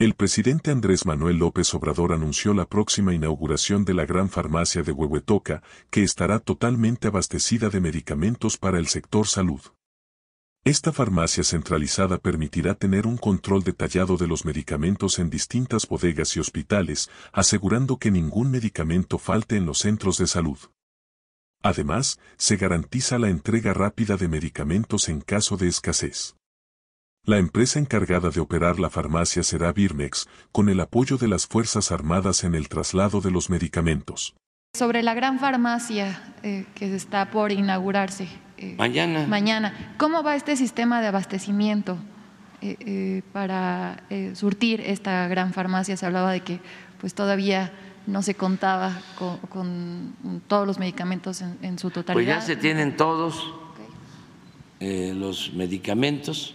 El presidente Andrés Manuel López Obrador anunció la próxima inauguración de la gran farmacia de Huehuetoca, que estará totalmente abastecida de medicamentos para el sector salud. Esta farmacia centralizada permitirá tener un control detallado de los medicamentos en distintas bodegas y hospitales, asegurando que ningún medicamento falte en los centros de salud. Además, se garantiza la entrega rápida de medicamentos en caso de escasez. La empresa encargada de operar la farmacia será Birmex, con el apoyo de las Fuerzas Armadas en el traslado de los medicamentos. Sobre la gran farmacia eh, que está por inaugurarse. eh, mañana. Mañana. ¿Cómo va este sistema de abastecimiento eh, eh, para surtir esta gran farmacia? Se hablaba de que pues todavía no se contaba con, con todos los medicamentos en, en, su totalidad. Pues ya se tienen todos okay. los medicamentos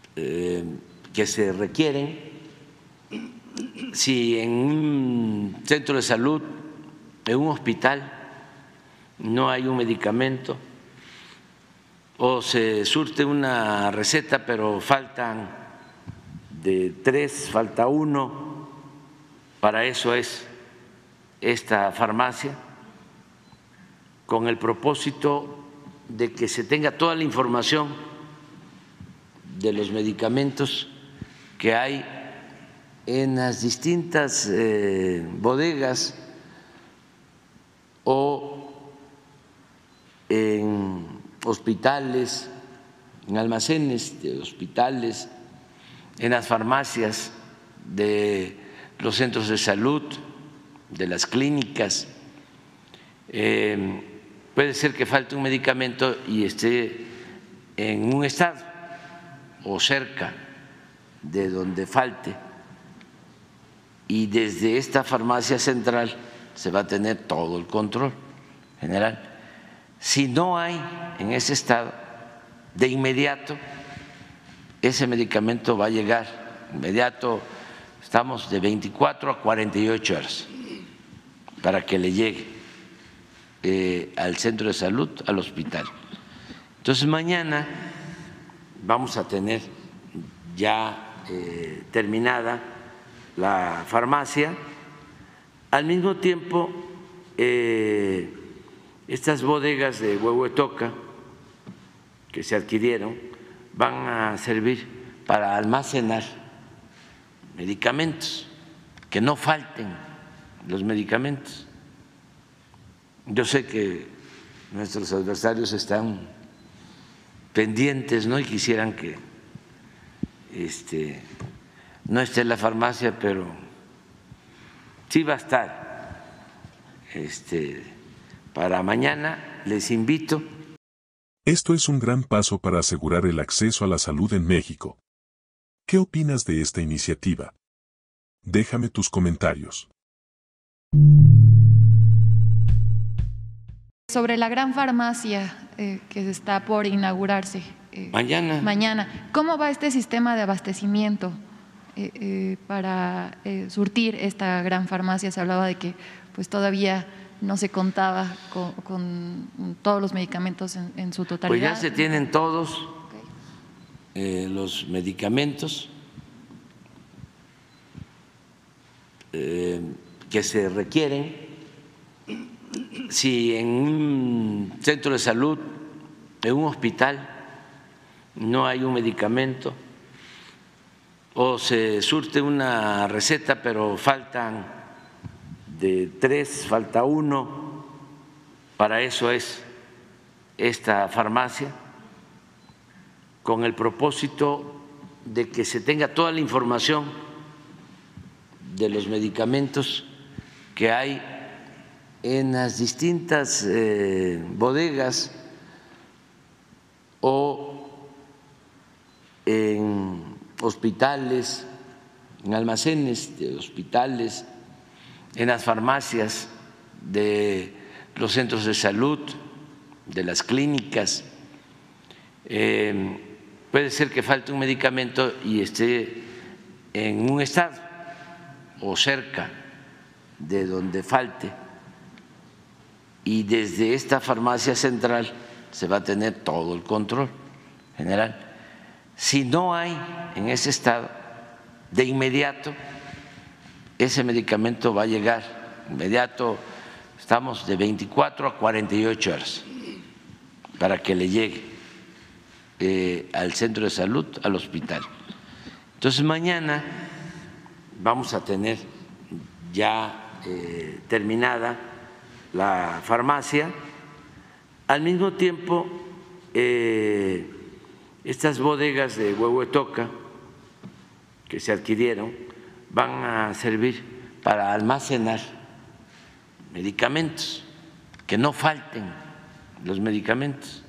Eh, que se requieren. Si en un centro de salud, en un hospital, no hay un medicamento o se surte una receta pero faltan de tres, falta uno, para eso es esta farmacia, con el propósito de que se tenga toda la información de los medicamentos que hay en las distintas eh, bodegas o en hospitales, en almacenes de hospitales, en las farmacias de los centros de salud, de las clínicas. Eh, puede ser que falte un medicamento y esté en un estado o cerca de donde falte y desde esta farmacia central se va a tener todo el control general. Si no hay en ese estado, de inmediato, ese medicamento va a llegar, inmediato, estamos de 24 a 48 horas para que le llegue eh, al centro de salud, al hospital. Entonces mañana vamos a tener ya eh, terminada la farmacia. Al mismo tiempo, eh, estas bodegas de Huehuetoca que se adquirieron van a servir para almacenar medicamentos, que no falten los medicamentos. Yo sé que nuestros adversarios están pendientes, ¿no? Y quisieran que este, no esté en la farmacia, pero sí va a estar. Este, para mañana les invito. Esto es un gran paso para asegurar el acceso a la salud en México. ¿Qué opinas de esta iniciativa? Déjame tus comentarios. Sobre la gran farmacia eh, que está por inaugurarse. Eh, mañana. Mañana. ¿Cómo va este sistema de abastecimiento eh, para surtir esta gran farmacia? Se hablaba de que pues todavía no se contaba con, con todos los medicamentos en, en, su totalidad. Pues ya se tienen todos okay. los medicamentos que se requieren si en un centro de salud, en un hospital, no hay un medicamento o se surte una receta pero faltan de tres, falta uno, para eso es esta farmacia, con el propósito de que se tenga toda la información de los medicamentos que hay en las distintas eh, bodegas o en hospitales, en almacenes de hospitales, en las farmacias de los centros de salud, de las clínicas. Eh, puede ser que falte un medicamento y esté en un estado o cerca de donde falte y desde esta farmacia central se va a tener todo el control general. Si no hay en ese estado, de inmediato, ese medicamento va a llegar, inmediato, estamos de 24 a 48 horas para que le llegue eh, al centro de salud, al hospital. Entonces mañana vamos a tener ya eh, terminada la farmacia. Al mismo tiempo, eh, estas bodegas de Huehuetoca que se adquirieron van a servir para almacenar medicamentos, que no falten los medicamentos.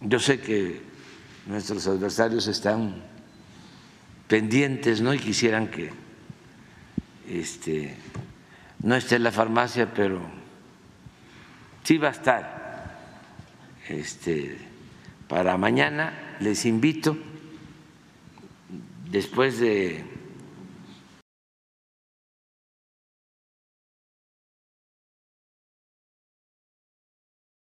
Yo sé que nuestros adversarios están pendientes, ¿no? Y quisieran que este, no esté en la farmacia, pero sí va a estar. Este, para mañana les invito, después de